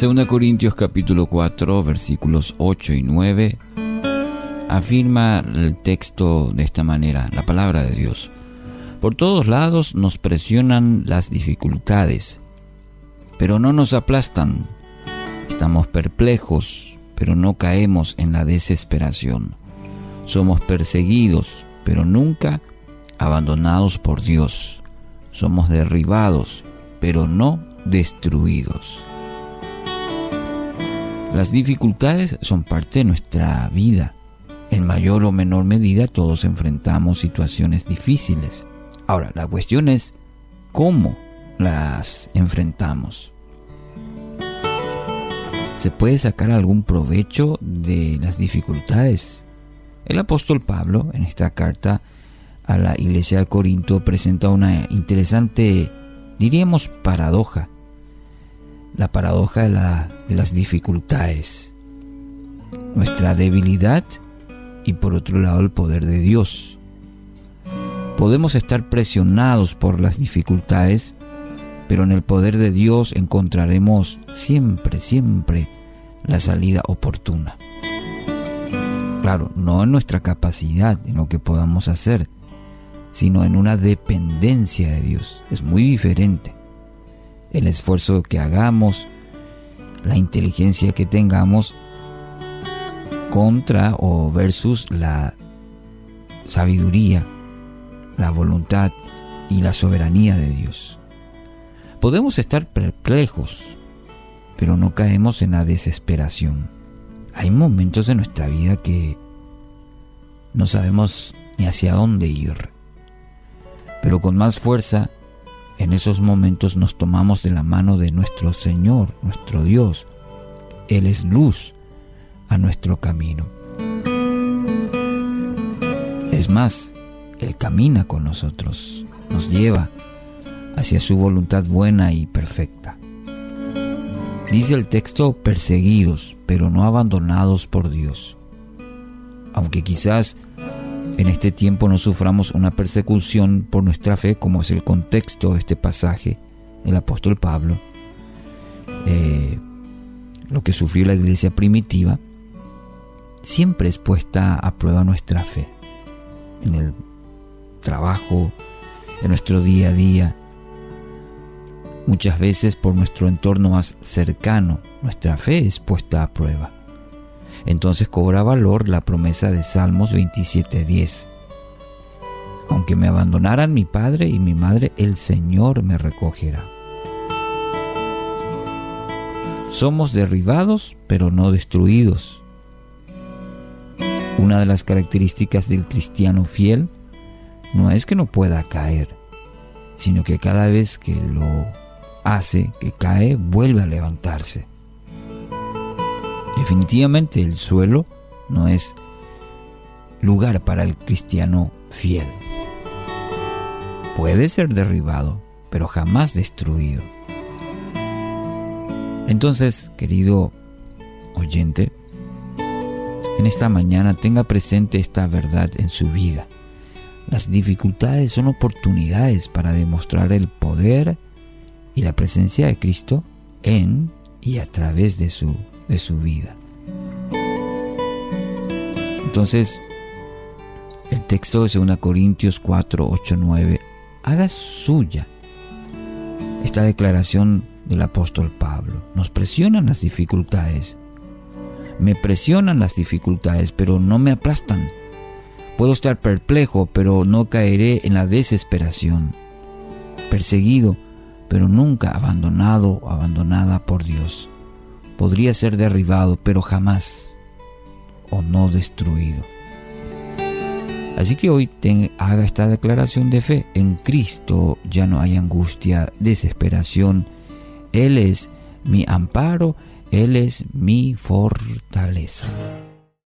2 Corintios capítulo 4 versículos 8 y 9 afirma el texto de esta manera, la palabra de Dios. Por todos lados nos presionan las dificultades, pero no nos aplastan. Estamos perplejos, pero no caemos en la desesperación. Somos perseguidos, pero nunca abandonados por Dios. Somos derribados, pero no destruidos. Las dificultades son parte de nuestra vida. En mayor o menor medida todos enfrentamos situaciones difíciles. Ahora, la cuestión es cómo las enfrentamos. ¿Se puede sacar algún provecho de las dificultades? El apóstol Pablo, en esta carta a la iglesia de Corinto, presenta una interesante, diríamos, paradoja. La paradoja de, las dificultades. Nuestra debilidad y por otro lado el poder de Dios. Podemos estar presionados por las dificultades, pero en el poder de Dios encontraremos siempre, siempre la salida oportuna. Claro, no en nuestra capacidad, en lo que podamos hacer, sino en una dependencia de Dios. Es muy diferente. El esfuerzo que hagamos, la inteligencia que tengamos, contra o versus la sabiduría, la voluntad y la soberanía de Dios. Podemos estar perplejos, pero no caemos en la desesperación. Hay momentos en nuestra vida que no sabemos ni hacia dónde ir, pero con más fuerza en esos momentos nos tomamos de la mano de nuestro Señor, nuestro Dios. Él es luz a nuestro camino. Es más, Él camina con nosotros, nos lleva hacia su voluntad buena y perfecta. Dice el texto, perseguidos, pero no abandonados por Dios. Aunque quizás en este tiempo no suframos una persecución por nuestra fe, como es el contexto de este pasaje del apóstol Pablo, eh, lo que sufrió la iglesia primitiva, siempre es puesta a prueba nuestra fe en el trabajo, en nuestro día a día. Muchas veces por nuestro entorno más cercano, nuestra fe es puesta a prueba. Entonces cobra valor la promesa de Salmos 27:10. Aunque me abandonaran mi padre y mi madre, el Señor me recogerá. Somos derribados, pero no destruidos. Una de las características del cristiano fiel no es que no pueda caer, sino que cada vez que lo hace, que cae, vuelve a levantarse. Definitivamente el suelo no es lugar para el cristiano fiel. Puede ser derribado, pero jamás destruido. Entonces, querido oyente, en esta mañana tenga presente esta verdad en su vida. Las dificultades son oportunidades para demostrar el poder y la presencia de Cristo en y a través de su, de su vida. Entonces, el texto de 2 Corintios 4, 8, 9, haga suya esta declaración del apóstol Pablo. Nos presionan las dificultades me presionan las dificultades, pero no me aplastan. Puedo estar perplejo, pero no caeré en la desesperación. Perseguido, pero nunca abandonado o abandonada por Dios. Podría ser derribado, pero jamás, o no destruido. Así que hoy haga esta declaración de fe. En Cristo ya no hay angustia, desesperación. Él es mi amparo él es mi fortaleza.